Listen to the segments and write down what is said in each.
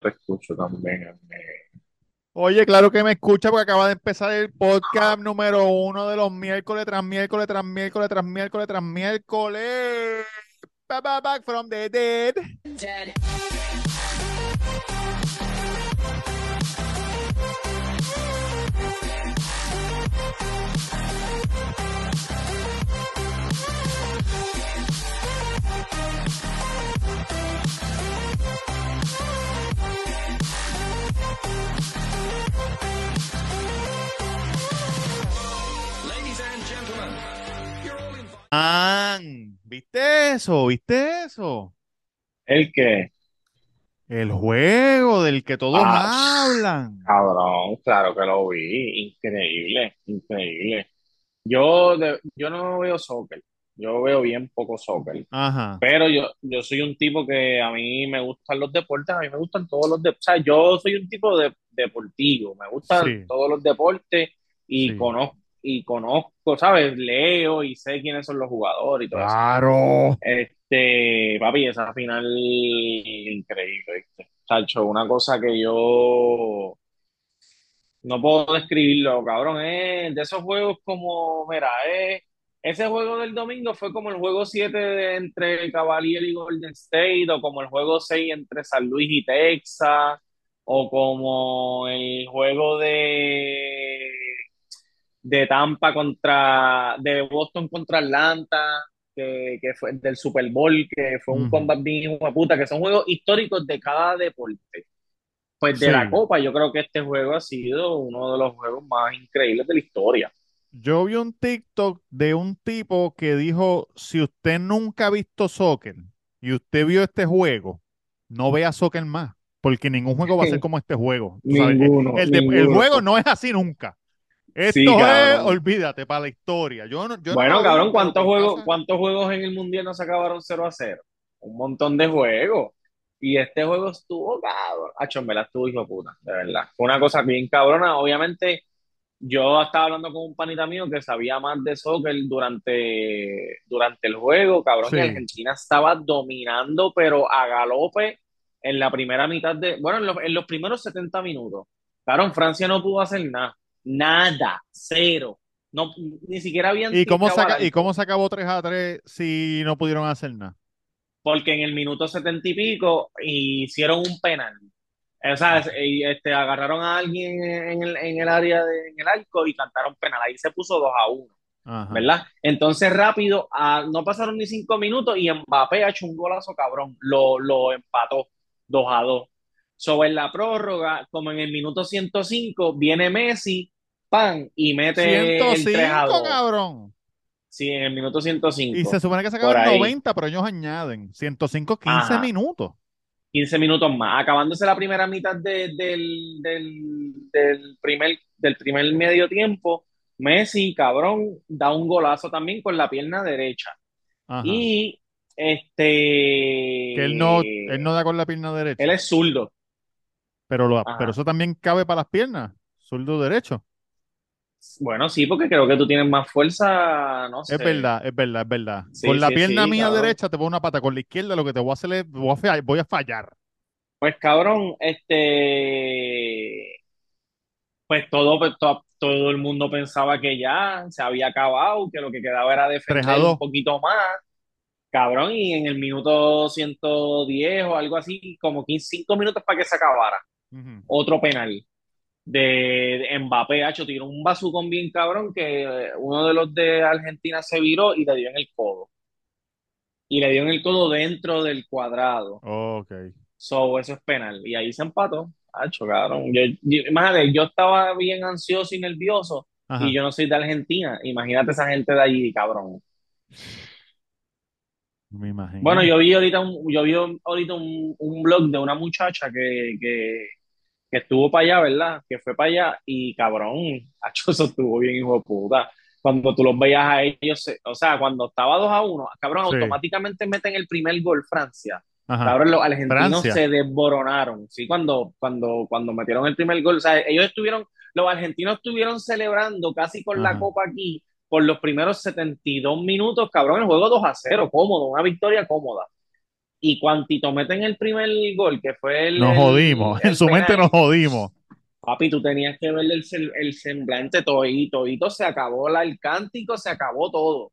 te escucho también. Oye, claro que me escucha porque acaba de empezar el podcast número uno de los miércoles tras miércoles tras miércoles tras miércoles tras miércoles. Back, back, back from the dead. Dead. Man, ¿viste eso? ¿Viste eso? ¿El qué? El juego del que todos Ah, hablan. Cabrón, claro que lo vi. Increíble, increíble. Yo, de- yo no veo soccer. Yo veo bien poco soccer. Ajá. Pero yo, yo soy un tipo que a mí me gustan los deportes, a mí me gustan todos los deportes. O sea, yo soy un tipo de, deportivo, me gustan Sí. todos los deportes y Sí. conozco, y conozco, ¿sabes? Leo y sé quiénes son los jugadores y todo eso. Claro. Este, papi, esa final increíble, ¿viste? Chacho, una cosa que yo no puedo describirlo, cabrón. Es de esos juegos como, mira, es, ese juego del domingo fue como el juego 7 de- entre Cavalier y Golden State, o como el juego 6 entre San Luis y Texas, o como el juego de, de Tampa contra, de Boston contra Atlanta, que, que fue del Super Bowl, que fue un Ujú. combat bien puta, que son juegos históricos de cada deporte. Pues de Sí. la Copa, yo creo que este juego ha sido uno de los juegos más increíbles de la historia. Yo vi un TikTok de un tipo que dijo, si usted nunca ha visto soccer y usted vio este juego, no vea soccer más, porque ningún juego va a ser como este juego. Ninguno, el, de- el juego no es así nunca. Esto Sí, es, olvídate, para la historia. Yo no, yo no Bueno, cabrón, ¿cuántos ¿qué juegos, cuántos juegos en el Mundial no se acabaron 0 a 0? Un montón de juegos. Y este juego estuvo, cabrón. Acho, en verdad estuvo hijo puta, de verdad. Fue una cosa bien cabrona. Obviamente, yo estaba hablando con un panita mío que sabía más de soccer durante, durante el juego, cabrón, Sí. Argentina estaba dominando, pero a galope en la primera mitad de, bueno, en los, en los primeros 70 minutos. Cabrón, Francia no pudo hacer nada. Nada, cero. No, ni siquiera habían ¿Y cómo, saca, ¿Y cómo se acabó 3 a 3 si no pudieron hacer nada? porque en el minuto setenta y pico hicieron un penal. O sea, este, agarraron a alguien en el, en el área de, en el arco y cantaron penal. Ahí se puso 2 a 1, Ajá. ¿verdad? Entonces rápido, ah, no pasaron ni cinco minutos y Mbappé ha hecho un golazo cabrón. Lo, lo empató 2 a 2. Sobre la prórroga, como en el minuto 105, viene Messi, pan, y mete el 3 a 105, 2. cabrón. Sí, en el minuto Y 105. se supone que se acaban ahí. 90, pero ellos añaden 105, 15 Ajá. minutos. 15 minutos más, acabándose la primera mitad de- del, del, del primer, del primer medio tiempo, Messi, cabrón, da un golazo también con la pierna derecha. Ajá. Y este, Que él no, él no da con la pierna derecha. él es zurdo. Pero, lo, Ajá. pero eso también cabe para las piernas. Zurdo derecho. Bueno, sí, porque creo que tú tienes más fuerza, no Es sé. verdad, es verdad, es verdad. Sí, con la sí, pierna sí, mía cabrón. derecha te pongo una pata. Con la izquierda lo que te voy a hacer es voy a, fa- voy a fallar. Pues cabrón, este, pues todo, pues, to- todo el mundo pensaba que ya se había acabado, que lo que quedaba era 3 a defender 2. un poquito más. Cabrón, y en el minuto 110 o algo así, como 15, 5 minutos para que se acabara. Otro penal de, de Mbappé, hacho, tiró un bazucón bien cabrón que eh, uno de los de Argentina se viró y le dio en el codo. Y le dio en el codo dentro del cuadrado. Ok. So, eso es penal. Y ahí se empató. Hacho, cabrón. Yo, yo- imagínate, yo estaba bien ansioso y nervioso Ajá. y yo no soy de Argentina. Imagínate esa gente de allí, cabrón. Me imagino. Bueno, yo vi ahorita un, yo vi ahorita un, un blog de una muchacha que, que, que estuvo para allá, ¿verdad? Que fue para allá y cabrón, hacho, eso estuvo bien, hijo de puta. Cuando tú los veías a ellos, o sea, cuando estaba 2 a 1, cabrón, Sí. automáticamente meten el primer gol Francia. Ajá. Cabrón, los argentinos Francia. se desboronaron, ¿sí? Cuando, cuando, cuando metieron el primer gol, o sea, ellos estuvieron, los argentinos estuvieron celebrando casi con la copa aquí por los primeros 72 minutos, cabrón, el juego 2 a 0, cómodo, una victoria cómoda. Y cuantito meten el primer gol, que fue el, Nos jodimos. el En su mente nos jodimos. Papi, tú tenías que ver el, el semblante todito, todito se acabó la- el cántico, se acabó todo.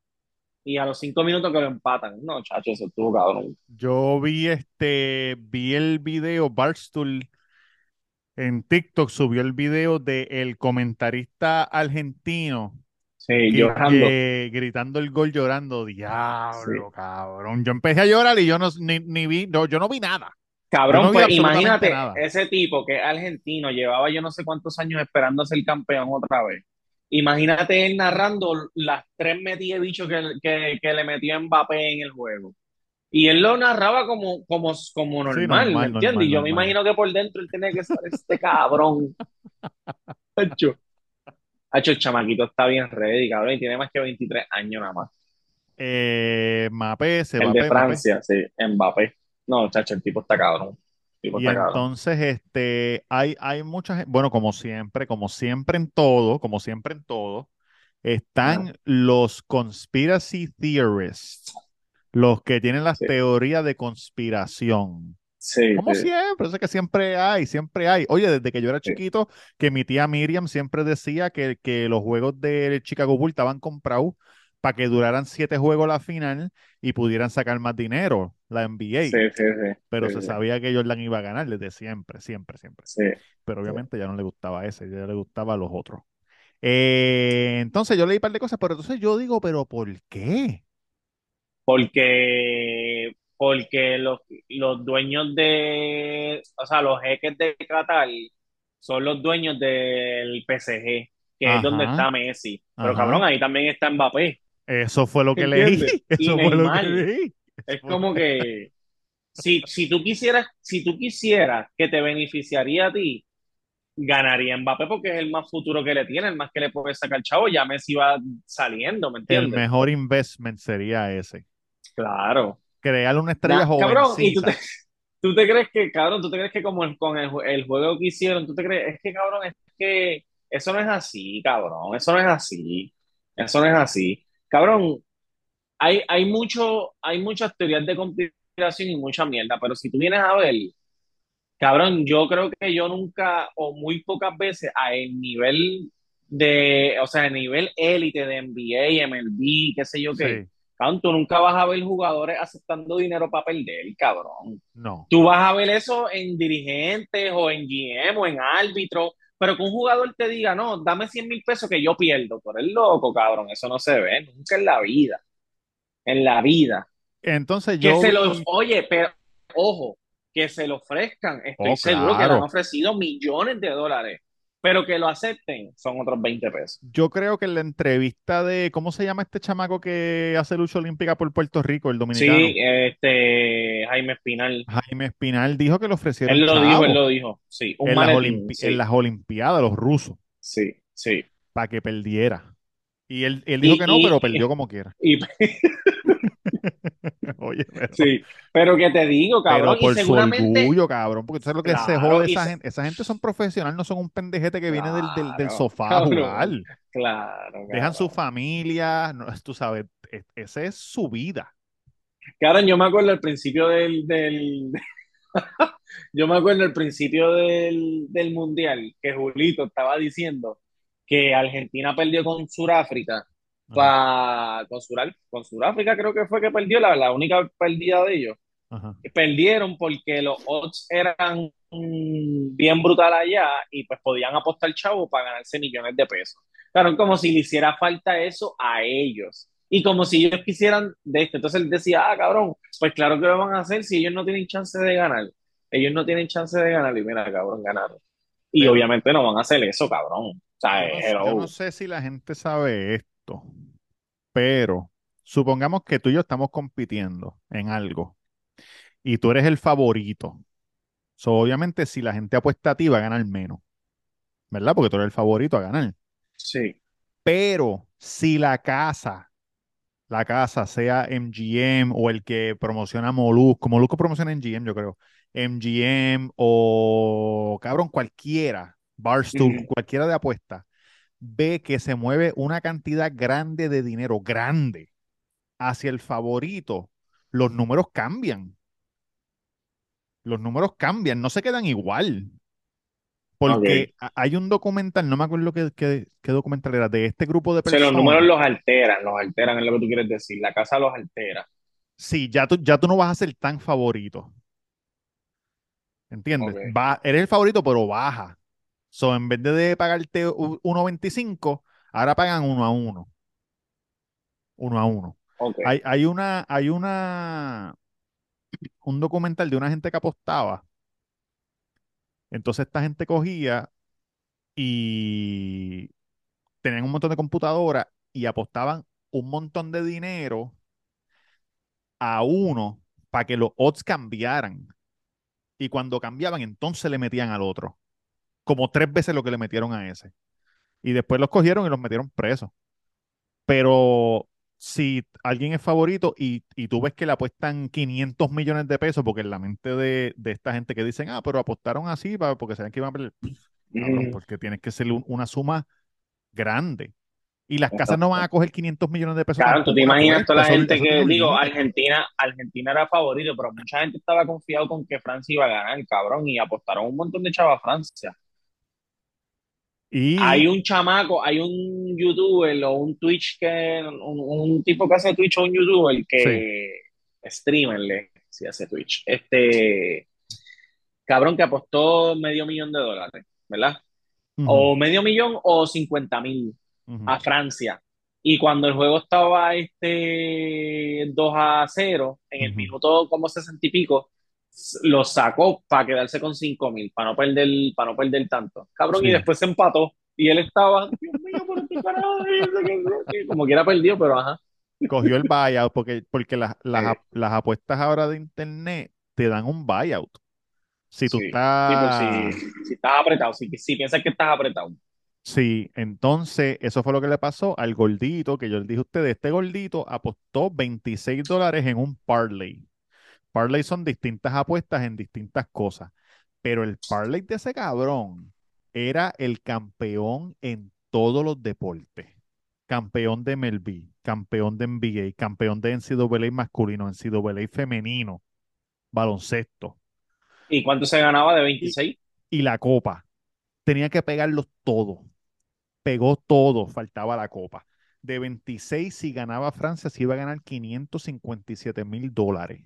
Y a los cinco minutos que lo empatan. No, chacho, eso estuvo cabrón. Yo vi este, vi el video, Barstool en TikTok subió el video del comentarista argentino Sí, que- llorando. que gritando el gol llorando. Diablo, Sí. cabrón. Yo empecé a llorar y yo no ni, ni vi, no, yo no vi nada. Cabrón, no pues imagínate, nada. ese tipo que es argentino, llevaba yo no sé cuántos años esperando ser campeón otra vez. Imagínate él narrando las tres metidas de bicho que, que, que le metió Mbappé en el juego. Y él lo narraba como, como, como normal, normal, ¿me entiendes? normal, y yo me imagino que por dentro él tenía que ser este cabrón. Hacho. El chamaquito está bien ready, cabrón, y tiene más que 23 años nada más. Eh, Mbappé, se El de Francia, sí, Mbappé. No, chacho, el tipo está cabrón. Tipo Y está cabrón. entonces, este, hay, hay mucha gente, bueno, como siempre, como siempre en todo, como siempre en todo, están los conspiracy theorists, los que tienen las Sí. teorías de conspiración. Sí, Como sí. siempre, eso que siempre hay, siempre hay. Oye, desde que yo era chiquito, que mi tía Miriam siempre decía que, que los juegos del Chicago Bulls estaban comprados para que duraran siete juegos la final y pudieran sacar más dinero, la NBA. Sí, sí, sí. Pero sí, se sí, sabía que Jordan iba a ganar desde siempre, siempre, siempre. sí. Pero obviamente ya no le gustaba ese, ya le gustaba a los otros. Eh, entonces yo leí un par de cosas, pero entonces yo digo, ¿pero por qué? Porque, porque los, los dueños de, o sea, los jeques de Qatar son los dueños del PSG, que es donde está Messi. Pero Ajá. cabrón, ahí también está Mbappé. Eso fue lo que leí. ¿Entiendes? Y Eso fue lo que leí. Es como que si, si tú quisieras, si tú quisieras que te beneficiaría a ti, ganaría Mbappé porque es el más futuro que le tiene, el más que le puede sacar chavo, ya Messi va saliendo, ¿me El entiendes? mejor investment sería ese. Claro. Crear una estrella Nah, cabrón, y tú te, tú te crees que, cabrón, tú te crees que como el- con el, el juego que hicieron, tú te crees, es que, cabrón, es que eso no es así, cabrón, eso no es así, eso no es así. Cabrón, hay, hay mucho, hay muchas teorías de conspiración y mucha mierda, pero si tú vienes a ver, cabrón, yo creo que yo nunca, o muy pocas veces, a el nivel de, o sea, el nivel élite de NBA, MLB, qué sé yo qué, Sí, cabrón, tú nunca vas a ver jugadores aceptando dinero para perder, cabrón. no. Tú vas a ver eso en dirigentes o en GM o en árbitro, pero que un jugador te diga, no, dame 100 mil pesos que yo pierdo. Por el loco, cabrón, eso no se ve nunca en la vida. En la vida. Entonces Que yo se vi- los, oye, pero ojo, que se lo ofrezcan. Estoy Oh, seguro que le han ofrecido millones de dólares, pero que lo acepten son otros 20 pesos. yo creo que en la entrevista de, ¿cómo se llama este chamaco que hace lucha olímpica por Puerto Rico, el dominicano? Sí, este, Jaime Espinal. Jaime Espinal dijo que le ofrecieron Él lo dijo, él lo dijo. Sí, un en las, maletín, olimpi- sí, en las Olimpiadas, los rusos, sí, sí. para que perdiera. Y él, él dijo Y- que no, y- pero perdió como quiera. Y, Oye, pero, sí, pero que te digo, pero cabrón, y por su seguramente, orgullo, cabrón, porque tú sabes lo que se Claro, jode y esa se- gente. Esa gente son profesionales, no son un pendejete que viene del, del, del Claro, sofá a cabrón. jugar. claro, Dejan su familia, no, tú sabes, e- esa es su vida. Cabrón, yo me acuerdo al principio del, del... yo me acuerdo al principio del, del Mundial que Julito estaba diciendo que Argentina perdió con Sudáfrica, pa- con, Sural- con Sudáfrica creo que fue que perdió, la, la única pérdida de ellos. Ajá. Perdieron porque los odds eran bien brutal allá y pues podían apostar chavo para ganarse millones de pesos. Claro, como si le hiciera falta eso a ellos. Y como si ellos quisieran de esto. Entonces él decía, ah, cabrón, pues claro que lo van a hacer si ellos no tienen chance de ganar. Ellos no tienen chance de ganar y mira, cabrón, ganaron. Y Pero- obviamente no van a hacer eso, cabrón. O sea, Yo no, hello. yo no sé si la gente sabe esto, pero supongamos que tú y yo estamos compitiendo en algo y tú eres el favorito. So, obviamente, si la gente apuesta a ti, va a ganar menos, ¿verdad? Porque tú eres el favorito a ganar. Sí, Pero si la casa, la casa sea MGM o el que promociona Molusco, Molusco promociona MGM, yo creo, MGM o cabrón, cualquiera, Barstool, cualquiera de apuesta, ve que se mueve una cantidad grande de dinero, grande, hacia el favorito, los números cambian. Los números cambian, no se quedan igual. Porque hay un documental, no me acuerdo qué, qué- qué documental era, de este grupo de O sea, los personas. números los alteran, los alteran, es lo que tú quieres decir. La casa los altera. Sí, ya tú, ya tú no vas a ser tan favorito. ¿Entiendes? Va, eres el favorito, pero baja. So, en vez de, pagarte u- 1.25, ahora pagan uno a uno. Uno a uno. Ok. Hay, hay una, hay una, un documental de una gente que apostaba. Entonces esta gente cogía y tenían un montón de computadoras y apostaban un montón de dinero a uno para que los odds cambiaran. Y cuando cambiaban, entonces le metían al otro. Como tres veces lo que le metieron a ese. Y después los cogieron y los metieron presos. Pero si alguien es favorito y, y tú ves que le apuestan 500 millones de pesos, porque en la mente de, de esta gente que dicen, ah, pero apostaron así para, porque saben que iban a perder. Ujú. porque tienes que ser un- una suma grande. Y las casas no van a coger 500 millones de pesos. Claro, tú te imaginas toda la gente eso que, digo. Argentina, Argentina era favorito, pero mucha gente estaba confiado con que Francia iba a ganar, cabrón, y apostaron un montón de chavos a Francia. Y Hay un chamaco, hay un youtuber o un Twitch que, un, un tipo que hace Twitch o un youtuber que, streamerle, si hace Twitch, este, cabrón que apostó medio millón de dólares, ¿verdad? O medio millón o cincuenta mil ujú. a Francia. Y cuando el juego estaba este 2 a 0, en el Ujú. minuto como 60 y pico, lo sacó para quedarse con 5 mil, para no perder, para no perder tanto. Cabrón, y después se empató. Y él estaba, Dios mío, por este carajo, como quiera perdió, pero ajá. Cogió el buyout porque, porque las, las, Sí. las apuestas ahora de internet te dan un buyout. Si tú Sí, sí, estás... si, si estás apretado, si, si piensas que estás apretado. Sí, entonces eso fue lo que le pasó al gordito, que yo le dije a ustedes, este gordito apostó 26 dólares en un parlay. Parlay son distintas apuestas en distintas cosas, pero el parlay de ese cabrón era el campeón en todos los deportes. Campeón de MLB, campeón de NBA, campeón de NCAA masculino, NCAA femenino, baloncesto ¿Y cuánto se ganaba de 26? y la copa. Tenía que pegarlos todos. Pegó todo, faltaba la copa. De 26, si ganaba Francia, se iba a ganar 557 mil dólares.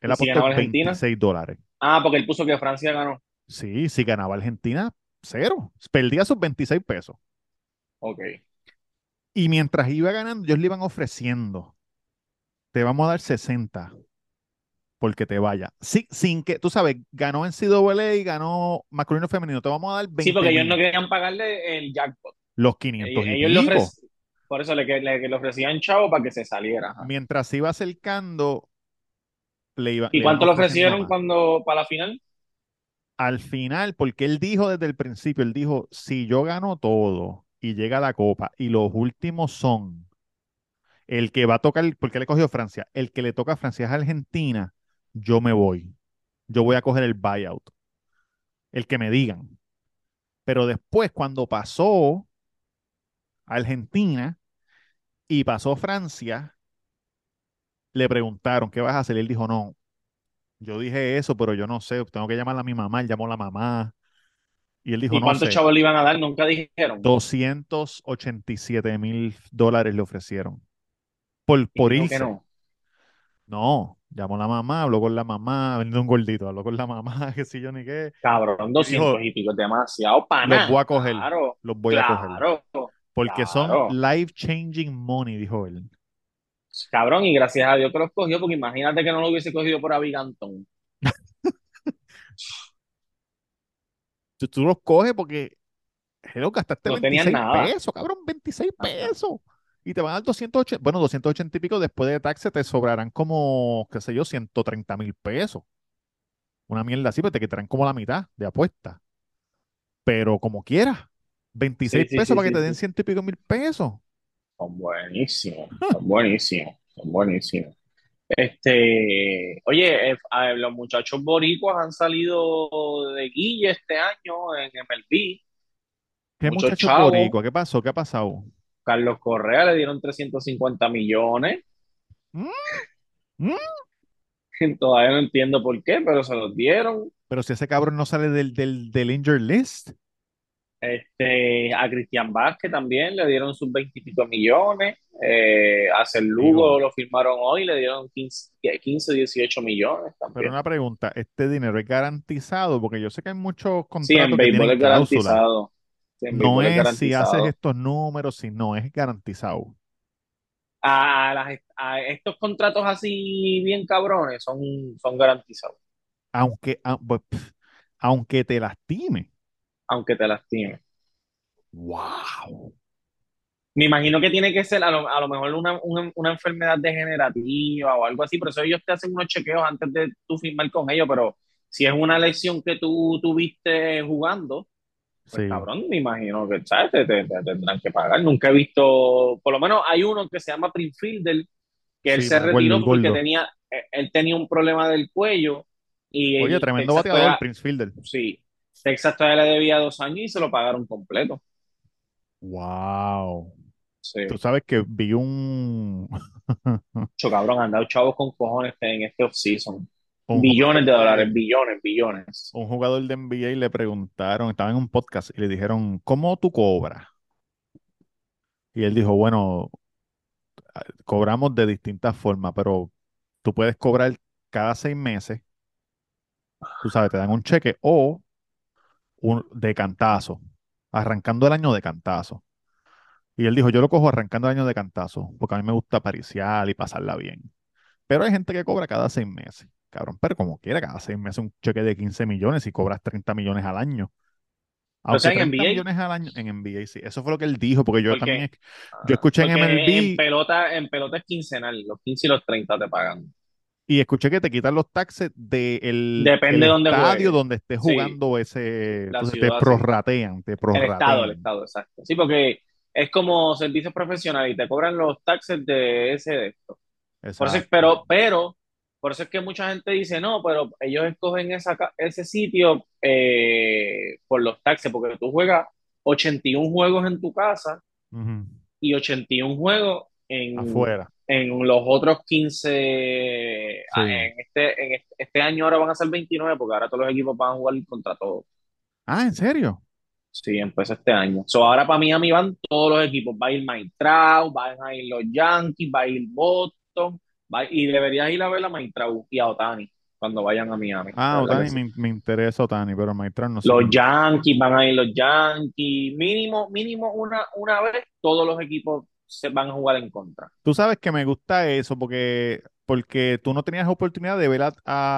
Él ¿Y si apostó ganaba Argentina? 26 dólares. Ah, porque él puso que Francia ganó. Sí, si ganaba Argentina, cero. Perdía sus 26 pesos. Ok. Y mientras iba ganando, ellos le iban ofreciendo. Te vamos a dar 60 porque te vaya. Sí, sin que, tú sabes, ganó en CWA y ganó masculino femenino. Te vamos a dar 20 Sí, porque ellos no querían pagarle el jackpot. Los 500 Ellos, y ellos le pico. ofrec- por eso le, que- le, le ofrecían chavo para que se saliera. ajá. Mientras se iba acercando, le iba, ¿Y le cuánto le ofrecieron cuando para la final? Al final, porque él dijo desde el principio, él dijo, si yo gano todo y llega la copa y los últimos son el que va a tocar, porque le cogió Francia, el que le toca a Francia es Argentina, yo me voy. Yo voy a coger el buyout. El que me digan. Pero después, cuando pasó Argentina y pasó Francia, le preguntaron, ¿qué vas a hacer? Y él dijo, no, yo dije eso, pero yo no sé, tengo que llamar a mi mamá. Él llamó a la mamá y él dijo, ¿Y no cuántos sé. chavos le iban a dar? Nunca dijeron. 287 mil dólares le ofrecieron por, por irse. no. No, llamó a la mamá, habló con la mamá, vendió un gordito, habló con la mamá, qué sé yo ni qué. Cabrón, Y 200 dijo, y pico, demasiado los pana. voy a coger, Claro, los voy a coger. claro, Porque son life changing money, dijo él. Cabrón, y gracias a Dios que los cogió, porque imagínate que no lo hubiese cogido por Abigantón. Tú, tú los coges porque, hello, gastaste No tenían 26 nada. pesos, cabrón, 26 Ajá. pesos. Y te van a dar 280, bueno, 280 y pico después de taxes te sobrarán como, qué sé yo, 130 mil pesos. Una mierda así, pues te quitarán como la mitad de apuesta. Pero como quieras, 26 Sí, sí, pesos sí, para que te den ciento y pico mil pesos. Son buenísimos, son buenísimos, son buenísimos. Este, oye, eh, los muchachos boricuas han salido de Guille este año en MLB. ¿Qué Muchos muchacho chavos. boricua? ¿Qué pasó? ¿Qué ha pasado? Carlos Correa le dieron 350 millones. ¿Mm? ¿Mm? Todavía no entiendo por qué, pero se los dieron. Pero si ese cabrón no sale del, del, del injured list. Este, a Cristian Vázquez también le dieron sus 20 y pico millones. Eh, a. Lugo lo firmaron hoy, le dieron 15, 15 18 millones Pero también. una pregunta, ¿este dinero es garantizado? Porque yo sé que hay muchos Sí, en contratos béisbol es garantizado. Sí, en No es es si haces estos números, si no, es garantizado. A, las- a estos contratos así bien cabrones son, son garantizados, Aunque, a- pues, pf, aunque te lastime. Aunque te lastimen. ¡Wow! Me imagino que tiene que ser a lo, a lo mejor una, una, una enfermedad degenerativa o algo así, por eso ellos te hacen unos chequeos antes de tú firmar con ellos, pero si es una lesión que tú tuviste jugando, pues Sí. cabrón, me imagino que ¿sabes? Te, te- te tendrán que pagar. Nunca he visto, por lo menos hay uno que se llama Prince Fielder, que él Sí, se acuerdo, retiró porque tenía, eh, él tenía un problema del cuello y Oye, tremendo bateador, Prince Fielder. sí, Texas todavía le debía dos años y se lo pagaron completo. ¡Wow! Sí. Tú sabes que vi un, Mucho cabrón, han dado chavos con cojones en este offseason. Billones de dólares, billones, billones. un jugador de NBA le preguntaron, estaba en un podcast y le dijeron, ¿cómo tú cobras? Y él dijo, bueno, cobramos de distintas formas, pero tú puedes cobrar cada seis meses, tú sabes, te dan un cheque o un, de cantazo, arrancando el año de cantazo. Y él dijo, yo lo cojo arrancando el año de cantazo, porque a mí me gusta pariciar y pasarla bien. Pero hay gente que cobra cada seis meses, cabrón, pero como quiera, cada seis meses un cheque de 15 millones y cobras 30 millones al año. O sea, en 30 NBA, millones al año en NBA, sí. Eso fue lo que él dijo, porque yo también, yo escuché en porque en MLB pelota, en pelota es quincenal, los 15 y los 30 te pagan. Y escuché que te quitan los taxes del Depende de dónde estadio donde estés Sí, jugando ese, entonces te sí. prorratean, te El estado, el prorratean. estado, exacto. Sí, porque es como servicio profesional y te cobran los taxes de ese de esto. Por eso, pero, pero, por eso es que mucha gente dice, no, pero ellos escogen esa, ese sitio eh, por los taxes, porque tú juegas 81 juegos en tu casa Ujú. y 81 juegos en, Afuera. En los otros 15. ah, Sí. En este, en este, este año ahora van a ser 29, porque ahora todos los equipos van a jugar contra todos. Ah, ¿en serio? Sí, empezó este año. So, ahora para Miami van todos los equipos. Va a ir Trout, van a ir los Yankees, va a ir Boston, va- y deberías ir a ver a Trout y a Otani cuando vayan a Miami. Ah, Otani, me, me interesa Otani, pero Maitland no sé. Los Yankees, van a ir los Yankees. Mínimo, mínimo una, una vez todos los equipos se van a jugar en contra. Tú sabes que me gusta eso porque, porque tú no tenías oportunidad de ver a,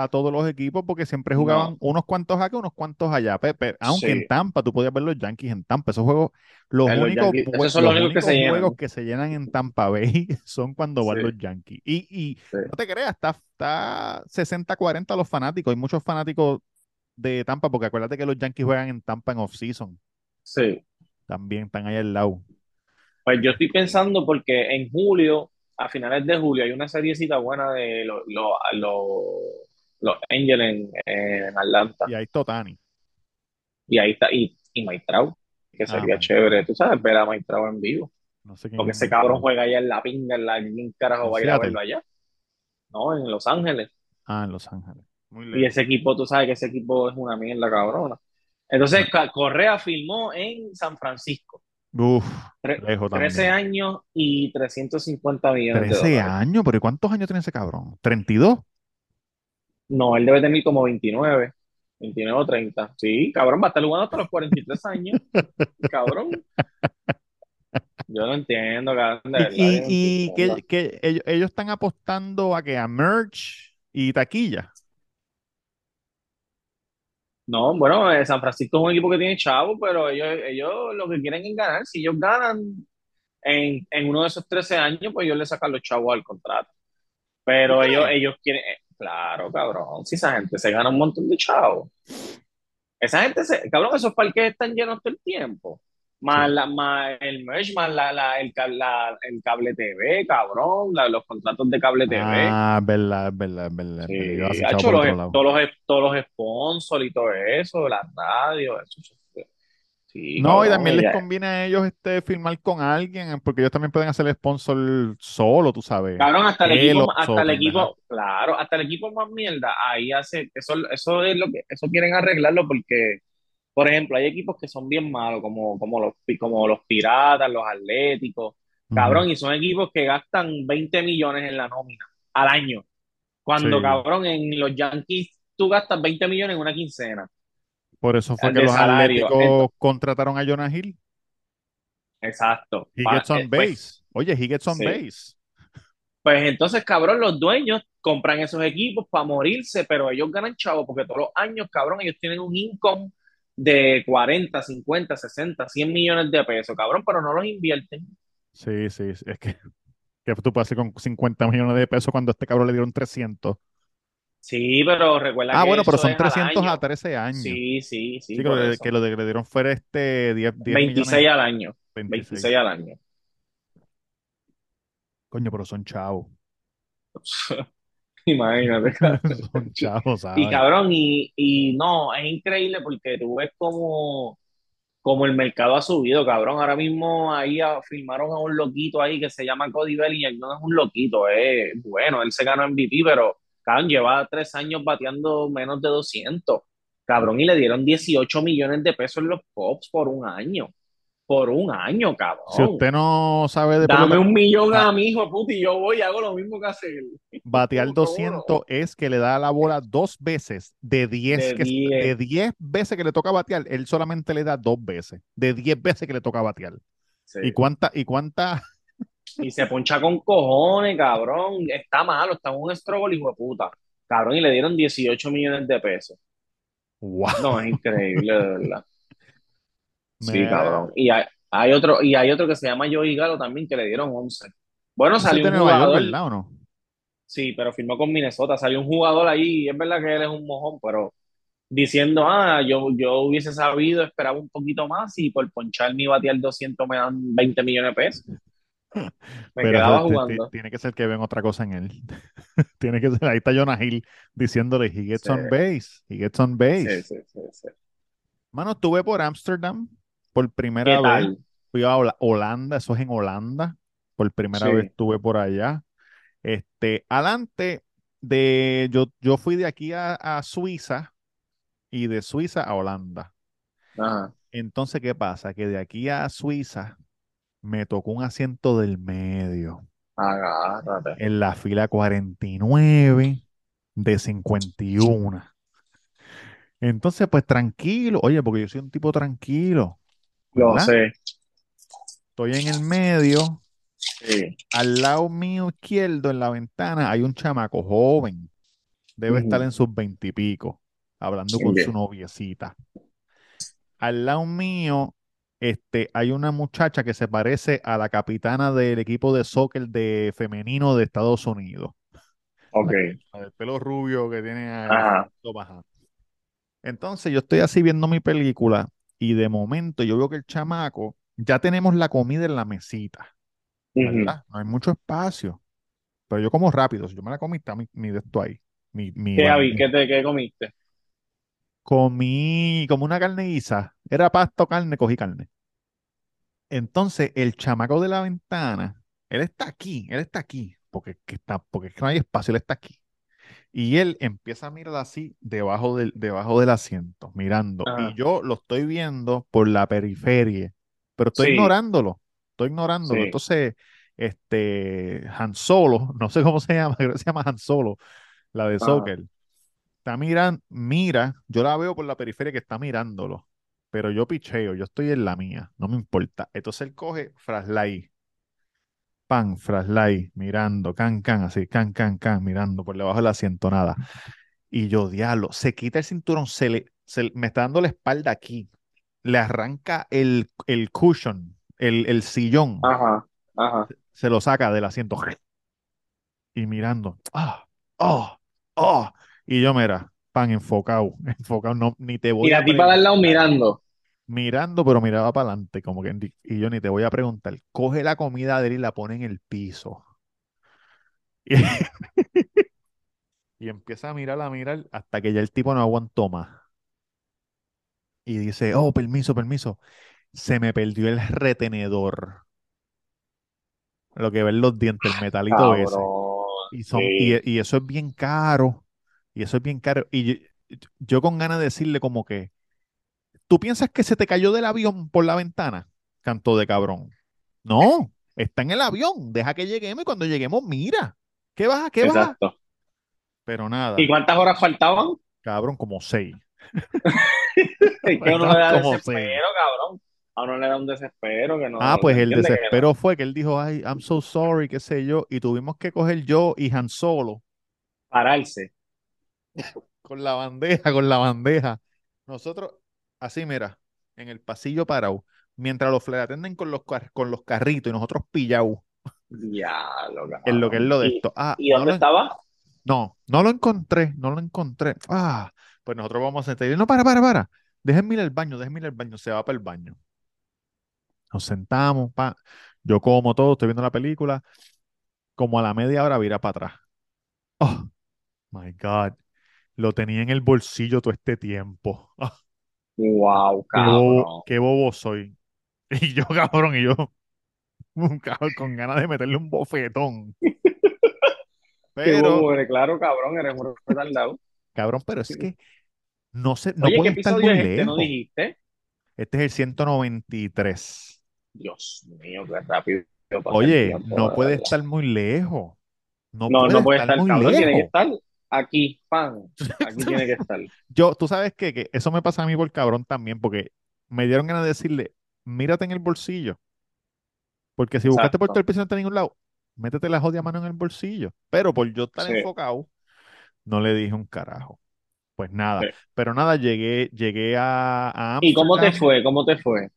a todos los equipos porque siempre jugaban No, unos cuantos acá, unos cuantos allá. Pe- pe- aunque en. Tampa tú podías ver los Yankees en Tampa. Esos juegos, los únicos, Yankees, jue- esos son los los únicos que únicos se juegos llenan. que se llenan en Tampa Bay son cuando van los Yankees. Y, y sí. no te creas, está, está 60-40 los fanáticos. Hay muchos fanáticos de Tampa porque acuérdate que los Yankees juegan en Tampa en off-season. Sí. También están ahí al lado. Pues yo estoy pensando porque en julio, a finales de julio, hay una seriecita buena de los los los- los Angels en, en Atlanta. Y ahí está Otani. Y ahí está, y, y Mike Trout, que Ah, sería chévere, tú sabes, ver a Mike Trout en vivo. No sé Porque es ese cabrón juega allá en la pinga, en la ¿quién carajo En va a ir a verlo allá? No, en Los Ángeles. Ah, en Los Ángeles. Muy Y ese equipo, tú sabes que ese equipo es una mierda cabrona. Entonces, Ca- Correa filmó en San Francisco. Uf, Tre- lejos 13 también. años y 350 millones de 13 dólares. años, pero ¿y cuántos años tiene ese cabrón? ¿32? No, él debe tener como 29, 29 o 30. Sí, cabrón, va a estar jugando hasta los 43 años. Cabrón. Yo no entiendo, cabrón, de Y, verdad, y, no y entiendo. que, que ellos, ellos están apostando a que a merch y taquilla. No, bueno, eh, San Francisco es un equipo que tiene chavo, pero ellos, ellos lo que quieren es ganar. Si ellos ganan en, en uno de esos 13 años, pues ellos le sacan los chavos al contrato. ¿Tú Pero ellos, ellos quieren, eh, claro, cabrón, si esa gente se gana un montón de chavos. Esa gente, se, cabrón, esos parques están llenos todo el tiempo. Más, Sí. la, más el merch, más la, la, el, el cable TV, cabrón, los contratos de cable TV. Ah, es verdad, es verdad, es verdad, Sí, chavo hecho los, todos los, todos los sponsors y todo eso, las radios, eso, Sí, No, y también les conviene a ellos este, firmar con alguien, porque ellos también pueden hacer el sponsor solo, tú sabes. Cabrón, hasta el equipo, hasta el equipo, claro, hasta el equipo más mierda, ahí hace, eso, eso es lo que, eso quieren arreglarlo porque, por ejemplo, hay equipos que son bien malos, como, como los, como los Piratas, los Atléticos, cabrón, y son equipos que gastan 20 millones en la nómina al año. Cuando, Sí. cabrón, en los Yankees tú gastas 20 millones en una quincena. Por eso fue que los salario. Atléticos Entonces- contrataron a Jonah Hill. Exacto. He gets on eh, pues, base. Oye, he gets on sí. base. Pues entonces, cabrón, los dueños compran esos equipos para morirse, pero ellos ganan chavo porque todos los años, cabrón, ellos tienen un income de 40, 50, 60, 100 millones de pesos, cabrón, pero no los invierten. Sí, sí, sí, es que, que tú puedes hacer con 50 millones de pesos cuando a este cabrón le dieron 300. Sí, pero recuerda Ah, que bueno, pero son es al 300 año. a 13 años. Sí, sí, sí, Sí, que, lo, que lo de que le dieron fuera este 10, 10 26 millones. al año, 26. 26 al año. Coño, pero son chavos. Imagínate, cabrón. son chavos, Y cabrón, y, y no, es increíble porque tú ves como, como el mercado ha subido, cabrón. Ahora mismo ahí firmaron a un loquito ahí que se llama Cody Bellinger. No es un loquito, es bueno, él se ganó MVP, pero cabrón, lleva tres años bateando menos de 200. Cabrón, y le dieron 18 millones de pesos en los Pops por un año. Por un año, cabrón. Si usted no sabe de Dame pelota, un millón Ah. a mi hijo, puti, y yo voy y hago lo mismo que hace él. batear Seguro. 200 es que le da la bola dos veces de 10 De que, 10. de 10 veces que le toca batear, él solamente le da dos veces, de 10 veces que le toca batear. Sí. ¿Y cuánta y cuánta Y se poncha con cojones, cabrón. Está malo, está en un struggle, hijo de puta. Cabrón, y le dieron 18 millones de pesos. Wow. No, es increíble, de verdad. Sí, cabrón. Y hay, hay otro, y hay otro que se llama Joey Galo también, que le dieron 11. Bueno, salió un jugador. ¿verdad o no? Sí, pero firmó con Minnesota. Salió un jugador ahí, y es verdad que él es un mojón, pero diciendo, ah, yo, yo hubiese sabido, esperaba un poquito más y por ponchar mi batear 200 me dan 20 millones de pesos. Me Pero quedaba eso, jugando. tiene que ser que ven otra cosa en él. tiene que ser, ahí está Jonah Hill diciéndole, he gets Sí. on base, he gets on base. Sí, sí, sí, sí. Mano, estuve por Ámsterdam por ¿Qué primera vez. Fui a Hola- Holanda, eso es en Holanda. Por primera Sí. vez estuve por allá. Este, adelante de, yo, yo fui de aquí a, a Suiza y de Suiza a Holanda. Ajá. Entonces, ¿qué pasa? Que de aquí a Suiza me tocó un asiento del medio Agárrate. en la fila 49 de 51. Entonces, pues tranquilo, oye, porque yo soy un tipo tranquilo, Lo ¿verdad? sé. Estoy en el medio, Sí. al lado mío izquierdo en la ventana hay un chamaco joven, debe estar en sus veintipico, hablando con su noviecita. Al lado mío, este, hay una muchacha que se parece a la capitana del equipo de soccer de femenino de Estados Unidos. Ok. Del pelo rubio que tiene. Ajá. Entonces yo estoy así viendo mi película y de momento yo veo que el chamaco, ya tenemos la comida en la mesita. ¿verdad? No hay mucho espacio, pero yo como rápido, si yo me la comí, está mi, mi de esto ahí. Mi, mi ¿Qué. Avi? ¿Qué te qué comiste? Comí como una carne guisa, era pasta o carne, cogí carne. Entonces el chamaco de la ventana, él está aquí, él está aquí, porque, que está, porque es que no hay espacio, él está aquí. Y él empieza a mirar así debajo del, debajo del asiento, mirando. Ajá. Y yo lo estoy viendo por la periferia, pero estoy Sí. ignorándolo. Estoy ignorándolo. Sí. Entonces, este, Han Solo, no sé cómo se llama, creo que se llama Han Solo, la de Ajá. soccer. Está mirando, mira, yo la veo por la periferia que está mirándolo, pero yo picheo, yo estoy en la mía, no me importa. Entonces él coge Fraslay, pan, Fraslay, mirando, can, can, así, can, can, can, mirando por debajo del asiento, nada. Y yo, diablo, se quita el cinturón, se le, se me está dando la espalda aquí, le arranca el, el cushion, el, el sillón, Ajá. Ajá. se lo saca del asiento y mirando, ah, oh, oh, y yo, mira, pan enfocado, enfocado, no, ni te voy Y a la tipa lado preguntar. mirando. Mirando, pero miraba para adelante, como que, y yo ni te voy a preguntar. Coge la comida de él y la pone en el piso. Y, y empieza a mirar, a mirar, hasta que ya el tipo no aguantó más. y dice, oh, permiso, permiso, se me perdió el retenedor. Lo que ven los dientes, el metalito ese. Y, son, sí. y, y eso es bien caro. Y eso es bien caro. Y yo, yo con ganas de decirle como que, ¿tú piensas que se te cayó del avión por la ventana? Canto de cabrón. No, está en el avión. Deja que lleguemos y cuando lleguemos, mira. ¿Qué vas? ¿Qué vas? Exacto. Pero nada, ¿Y cuántas horas faltaban? cabrón, como seis. Es que uno le da Como desespero, cabrón. A uno le da un desespero que no. Ah, pues el entiende que no. desespero fue que él dijo, ay, I'm so sorry, qué sé yo, y tuvimos que coger yo y Han Solo Pararse. con la bandeja, con la bandeja. Nosotros, así mira, en el pasillo parado, mientras los attendants con los, con los carritos y nosotros pillados Diablo, cabrón. en lo que es lo de ¿Y- esto. Ah, ¿Y no dónde lo, estaba? no, no lo encontré, no lo encontré. Ah, pues nosotros vamos a sentar. y él, No, para, para, para. Déjenme ir al baño, déjenme ir al baño. Se va para el baño. Nos sentamos, pa. Yo como todo, estoy viendo la película. Como a la media hora vira para atrás. Oh, my God. Lo tenía en el bolsillo todo este tiempo. Ah, Wow, qué bobo, cabrón. qué bobo soy. Y yo, cabrón, y yo, un cabrón, con ganas de meterle un bofetón. Qué Pero, bobo eres, claro, cabrón, eres un retardado. cabrón, pero es que no sé, no Oye, ¿qué puede estar muy es este? ¿No lejos. dijiste? Este es el 193. Dios mío, qué rápido Oye, tiempo, no de puede estar muy lejos. No No, puede no puede estar estar, muy cabrón, tiene que lejos. estar aquí, pan. Aquí tiene que estar. Yo, tú sabes qué? que eso me pasa a mí por cabrón también, porque me dieron ganas de decirle, mírate en el bolsillo. Porque si buscaste por todo el piso no está en ningún lado, métete la jodida mano en el bolsillo. Pero por yo estar Sí. enfocado, no le dije un carajo. Pues nada, Sí. pero nada, llegué, llegué a, a ¿Y cómo te fue? ¿Cómo te fue?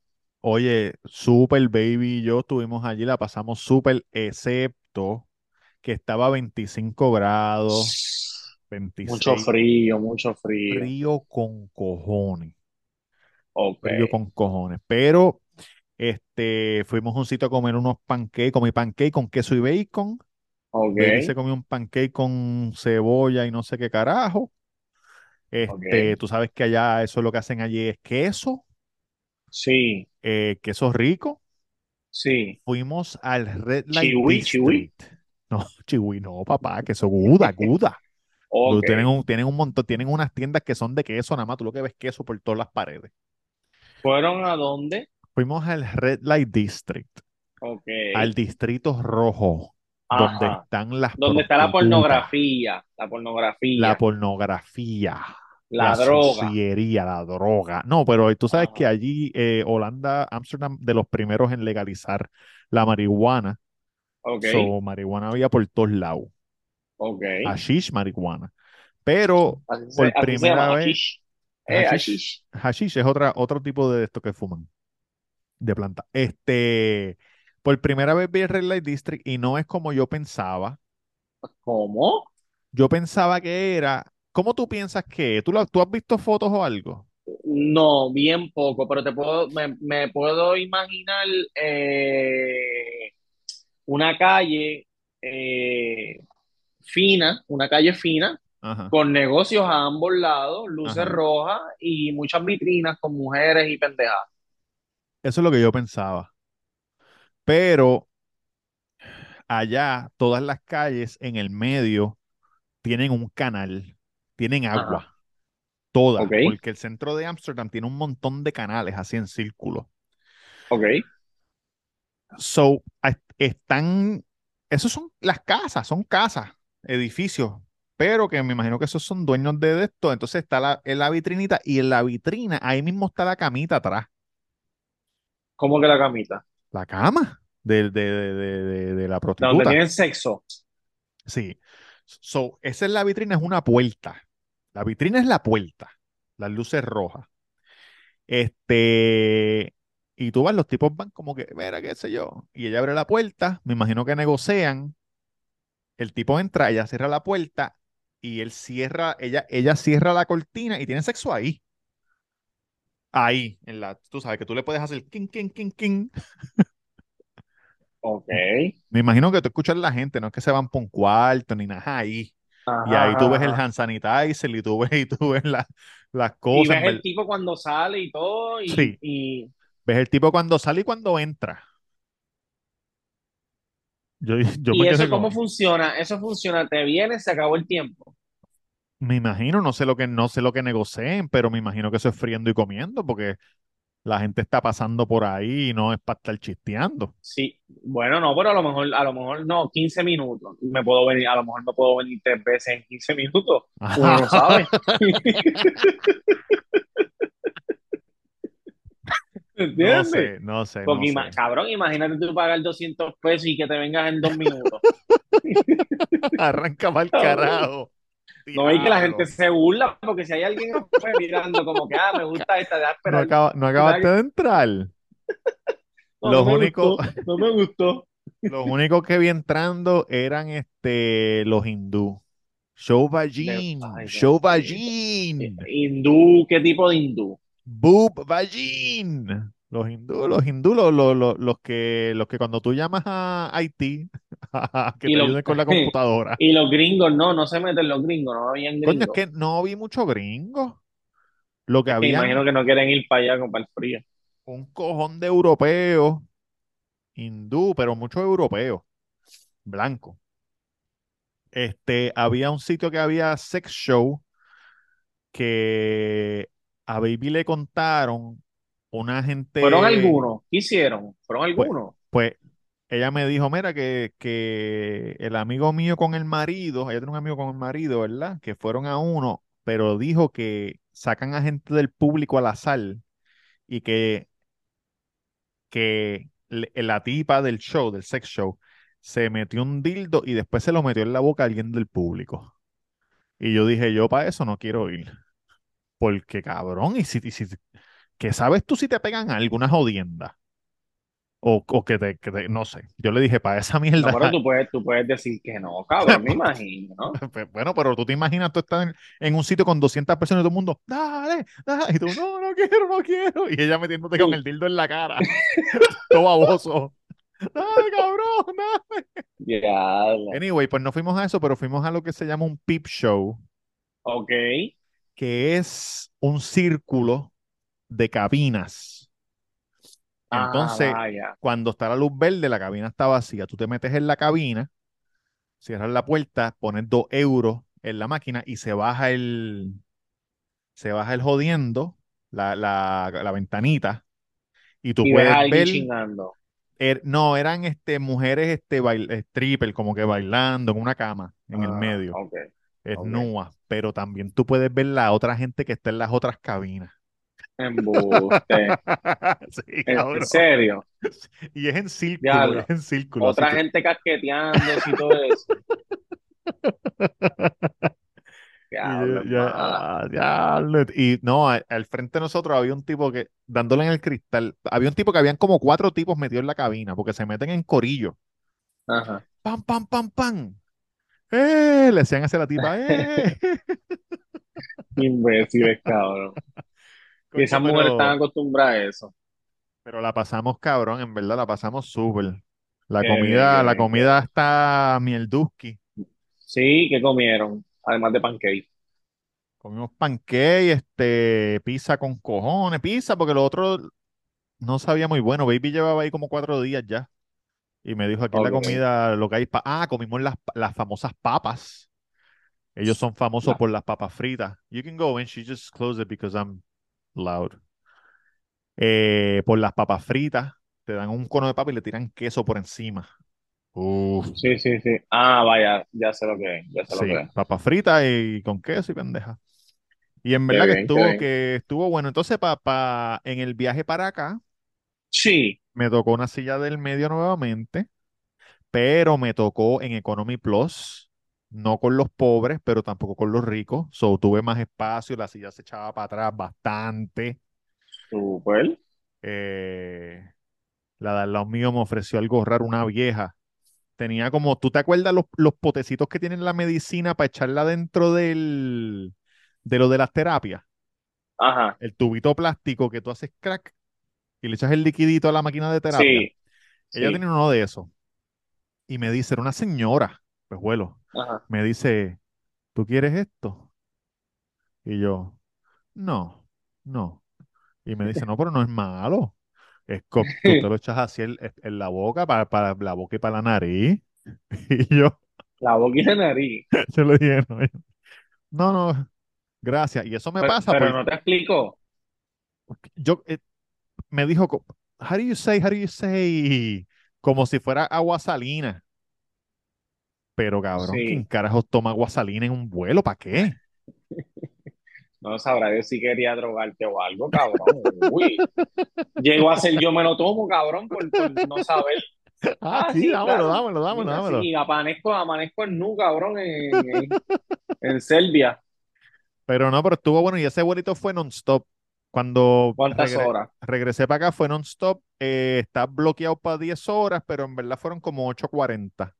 Oye, super baby y yo estuvimos allí, la pasamos súper, excepto que estaba a 25 grados, Mucho 26, frío, mucho frío. frío con cojones, Ok, frío con cojones. Pero este, fuimos a un sitio a comer unos pancakes, comí pancake con queso y bacon. ok, Baby se comió un pancake con cebolla y no sé qué carajo. Este, tú sabes que allá eso lo que hacen allí es queso, Sí, eh, queso rico. sí. Fuimos al Red Light Chiwi. No, chiwi, no, papá, queso guda, guda. Tienen un, tienen un montón, tienen unas tiendas que son de queso nada más, tú lo que ves queso por todas las paredes. ¿Fueron a dónde? Fuimos al Red Light District, al Distrito Rojo, donde están las Donde está la pornografía, la pornografía, la pornografía, la la droga. la droga. No, pero tú sabes que allí eh, Holanda, Ámsterdam, de los primeros en legalizar la marihuana. Ok, So, marihuana había por todos lados. Ok. Hashish, marihuana. Pero Así por se primera llama, vez, hashish. Eh, hashish, hashish. hashish es otra, otro tipo de esto que fuman, de planta. Este, por primera vez vi el Red Light District y no es como yo pensaba. ¿Cómo? Yo pensaba que era, ¿cómo tú piensas que? ¿Tú, lo- tú has visto fotos o algo? No, bien poco, pero te puedo, me, me puedo imaginar eh, una calle eh, fina, una calle fina, Ajá, con negocios a ambos lados, luces ajá. rojas y muchas vitrinas con mujeres y pendejas. Eso es lo que yo pensaba. Pero allá, todas las calles en el medio tienen un canal, tienen Ajá, agua, todas, porque el centro de Ámsterdam tiene un montón de canales así en círculo. ok. So, están, esos son las casas, son casas, edificios, pero que me imagino que esos son dueños de esto. Entonces está la, en la vitrinita y en la vitrina, ahí mismo está la camita atrás, ¿Cómo que la camita? la cama de, de, de, de, la De donde prostituta. tienen sexo. Sí. So, esa es la vitrina, es una puerta. La vitrina es la puerta, las luces rojas. Este, y tú vas, los tipos van como que, mira, qué sé yo. Y ella abre la puerta, me imagino que negocian. El tipo entra, ella cierra la puerta y él cierra, ella, ella cierra la cortina y tienen sexo ahí. Ahí, en la, tú sabes que tú le puedes hacer king, king, king, king. Ok. Me imagino que tú escuchas a la gente, no es que se van por un cuarto ni nada ahí. Y ahí tú ves el hand sanitizer y tú ves, y tú ves la, las Y cosas. ves en el tipo cuando sale y todo, y, Sí. y Ves el tipo cuando sale y cuando entra. Yo, yo ¿Y eso cómo como, funciona? Eso funciona, te viene, se acabó el tiempo. me imagino, no sé lo que, no sé lo que negocien, pero me imagino que eso es friendo y comiendo, porque la gente está pasando por ahí y no es para estar chisteando. Sí, bueno, no, pero a lo mejor, a lo mejor no, 15 minutos. Me puedo venir, a lo mejor me puedo venir tres veces en 15 minutos. Uno no sabe. No ¿Entiendes? sé, no sé, no Porque, ima- sé. cabrón, imagínate tú pagar 200 pesos y que te vengas en dos minutos. Arranca Cabrón. carajo. No veis que la gente se burla, porque si hay alguien afuera mirando como que, ah, me gusta esta, No, esperar. acaba- no acabaste de entrar. No, no Los únicos, gustó, no me gustó. los únicos que vi entrando eran este, los hindú. Show De- ay, Show mío. Vagin, Hindú, ¿qué tipo de hindú? Boob Vagin. Los hindú, los hindú, los, los, los, que, los que cuando tú llamas a Haití, que Y te los- ayuden con la computadora. Y los gringos, no, no se meten los gringos, no habían Coño, es gringos. que no vi mucho gringo. Lo que Me había imagino que no quieren ir para allá con para el frío. un cojón de europeos, hindú, pero muchos europeos, blancos. Este, había un sitio que había sex show que a Baby le contaron una gente, ¿Fueron algunos? ¿Qué hicieron? ¿Fueron Pues- algunos? pues ella me dijo, mira, que, que el amigo mío con el marido, ella tiene un amigo con el marido, ¿verdad? Que fueron a uno, pero dijo que sacan a gente del público al azar y que, que la tipa del show, del sex show, se metió un dildo y después se lo metió en la boca a alguien del público. Y yo dije, yo para eso no quiero ir. Porque cabrón, y si, y si- ¿qué sabes tú si te pegan alguna jodienda? O, o que te, que te- no sé. Yo le dije, para esa No, mierda. pero tú puedes, tú puedes decir que no, cabrón, me imagino, ¿no? Pues, Bueno, pero tú te imaginas, tú estás en, en un sitio con 200 personas y todo el mundo, dale, dale, y tú, no, no quiero, no quiero, y ella metiéndote con el dildo en la cara, todo baboso, dale, cabrón, dale. Anyway, pues no fuimos a eso, pero fuimos a lo que se llama un peep show, ok. Que es un círculo de cabinas. Ah, Entonces, cuando está la luz verde, la cabina está vacía, tú te metes en la cabina, cierras la puerta, pones dos euros en la máquina y se baja el, se baja el jodiendo, la, la, la ventanita, y tú Y puedes ver, chingando. er- no, eran este, mujeres este, bail- stripper, como que bailando en una cama, en el Ah, medio, ok. desnudas, pero también tú puedes ver la otra gente que está en las otras cabinas. Sí, ¿En, en serio? Y es en círculo, Diablo. es en círculo. Otra que- gente casqueteándose y todo eso. Y Diablo, ah, diablo. Y no, a- al frente de nosotros había un tipo que, dándole en el cristal, había un tipo que habían como cuatro tipos metidos en la cabina, porque se meten en corillo. Ajá. Pam, pam, pam, pam. ¡Eh! Le decían hacia la tipa, ¡eh! Imbéciles, cabrón. Y esas mujeres están pero, acostumbradas a eso. pero la pasamos cabrón, en verdad, la pasamos súper. La Qué bien, comida, la bien, comida está mielduski. Sí, ¿qué comieron? Además de pancake. Comimos pancake, este, pizza con cojones, pizza, porque lo otro no sabía muy bueno. Baby llevaba ahí como cuatro días ya. Y me dijo, aquí la comida lo que hay... ah, comimos las, las famosas papas. Ellos son famosos por las papas fritas. You can go in, she just closed it because I'm loud. Eh, por las papas fritas. Te dan un cono de papa y le tiran queso por encima. Uf, Sí, sí, sí. Ah, vaya, ya sé lo que es, ya sé sí, lo que es. papas fritas y con queso y pendeja. Y en verdad que bien, estuvo, que estuvo bueno. Entonces, en el viaje para acá, Sí. me tocó una silla del medio nuevamente, pero me tocó en Economy Plus, no con los pobres, pero tampoco con los ricos. So, tuve más espacio, la silla se echaba para atrás bastante. Super. Eh, la de al lado mío me ofreció algo raro, una vieja. Tenía como, ¿tú te acuerdas los, los potecitos que tienen la medicina para echarla dentro del, de lo de las terapias? Ajá. El tubito plástico que tú haces crack y le echas el liquidito a la máquina de terapia. Sí. Ella Sí. tenía uno de esos. Y me dice, era una señora, pues vuelo, Ajá. me dice, ¿tú quieres esto? Y yo, No, no. Y me dice, no, pero no es malo. Es tú te lo echas así en, en la boca, para, para la boca y para la nariz. Y yo, La boca y la nariz. yo le dije, no, yo- no, no, gracias. Y eso me Pero, pasa pero porque no te explico. yo, eh, me dijo, how do you say, how do you say? Como si fuera agua salina. Pero cabrón, ¿quién Sí. carajos toma agua salina en un vuelo? ¿Para qué? No sabrá yo si quería drogarte o algo, cabrón. Uy. Llego a ser yo me lo tomo, cabrón, por, por no saber. Ah, Ah, sí, sí, dámelo, claro. dámelo, dámelo, Mira, sí, dámelo. y amanezco, amanezco en nu, cabrón, en, en, en Serbia. Pero no, pero estuvo bueno y ese vuelito fue non-stop. Cuando ¿Cuántas regre- horas? regresé para acá fue non-stop. Eh, está bloqueado para 10 horas, pero en verdad fueron como 8.40.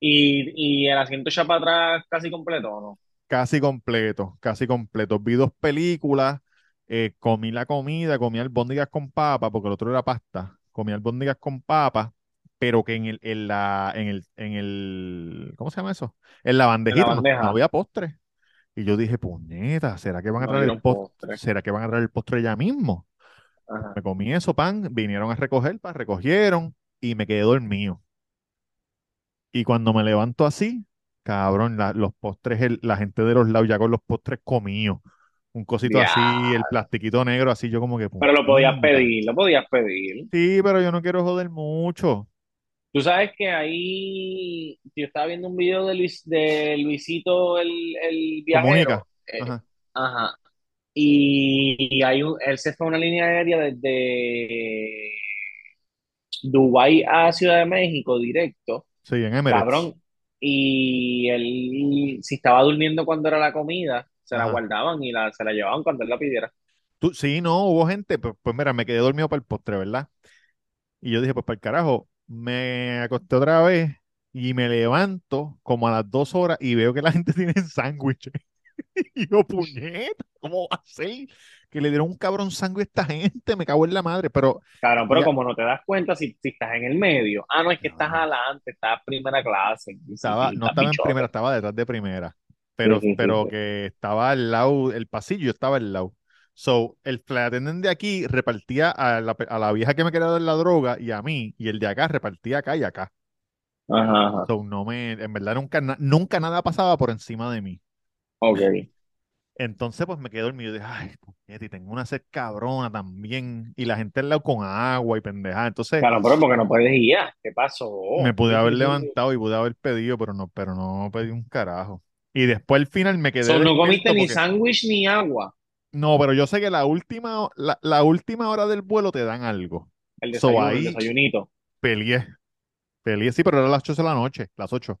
Y, y el asiento ya para atrás casi completo, ¿o no? Casi completo, casi completo. Vi dos películas, eh, comí la comida, comí albóndigas con papa, porque el otro era pasta. Comí albóndigas con papa, pero que en el, en la, en el, en el, ¿cómo se llama eso? En la En la bandejita no, no había postre. Y yo dije, puñeta, ¿será que van a No traer el postre? ¿Será que van a traer el postre ya mismo? Ajá. Me comí eso, pan, vinieron a recoger, pan, recogieron y me quedé dormido. Y cuando me levanto así, cabrón, la- los postres, el- la gente de los lados ya con los postres comidos. Un cosito así, el plastiquito negro, así yo como que, Pero lo podías pedir, lo podías pedir. Sí, pero yo no quiero joder mucho. Tú sabes que ahí yo estaba viendo un video de Luis, de Luisito el, el viajero. Eh, Ajá. ajá. Y, y hay un, él se fue a una línea aérea desde Dubái a Ciudad de México directo, Sí, en Emirates. cabrón. Y él, si estaba durmiendo cuando era la comida, se la Ajá. guardaban y la, se la llevaban cuando él la pidiera. Tú, sí, no, hubo gente, pues, pues mira, me quedé dormido para el postre, ¿verdad? Y yo dije, pues para el carajo, me acosté otra vez y me levanto como a las dos horas y veo que la gente tiene sándwiches. Y yo, puñeta, ¿cómo va a ser que le dieron un cabrón sándwich a esta gente? Me cago en la madre, pero Cabrón, pero ya, como no te das cuenta si, si estás en el medio. Ah, no, es que estás adelante, estás primera clase. Estaba, no estaba en primera, estaba detrás de primera, pero, sí, sí, pero sí. que estaba al lado, el pasillo estaba al lado. So, el flight attendant de aquí repartía a la, a la vieja que me quería dar la droga y a mí, y el de acá repartía acá y acá. Ajá, ajá. So, no me, en verdad nunca, nunca nada pasaba por encima de mí. Ok. Entonces, pues me quedé dormido y dije, ay, puñeta, y tengo una sed cabrona también. Y la gente al lado con agua y pendejada. Entonces, Claro, pero porque no puedes ir. ¿Qué pasó? me pude haber levantado y pude haber pedido, pero no, pero no pedí un carajo. Y después al final me quedé So, no comiste ni porque, sándwich ni agua. No, pero yo sé que la última, la, la última hora del vuelo te dan algo. El So, desayuno, el desayunito. peleé, peleé, sí, pero era las 8 de la noche, las 8.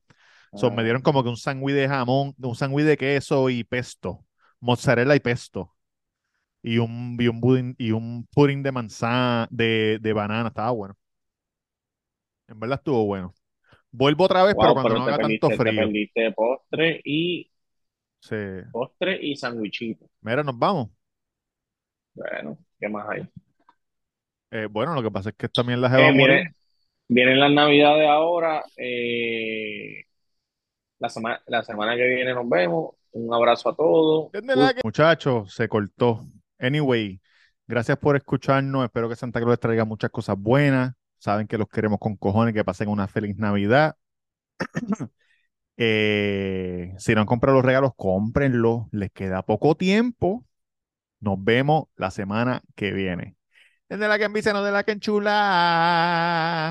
So, me Ah, dieron como que un sándwich de jamón, un sándwich de queso y pesto, mozzarella y pesto. y un, y un pudding, y un pudding de manzana, de, de banana, estaba bueno. En verdad estuvo bueno. Vuelvo otra vez, pero cuando pero no haga tanto te frío. perdiste postre y Sí. postre y sándwichito. Mira, nos vamos. Bueno, ¿qué más hay? Eh, bueno, lo que pasa es que mierda se Eh, viene, vienen las navidades ahora. eh, la semana, la semana que viene nos vemos. Un abrazo a todos. Muchachos, se cortó. Anyway, gracias por escucharnos. Espero que Santa Claus les traiga muchas cosas buenas. Saben que los queremos con cojones, que pasen una feliz Navidad. Eh, si no han comprado los regalos, cómprenlos. Les queda poco tiempo. Nos vemos la semana que viene. Desde la que envicia, no de la que enchula.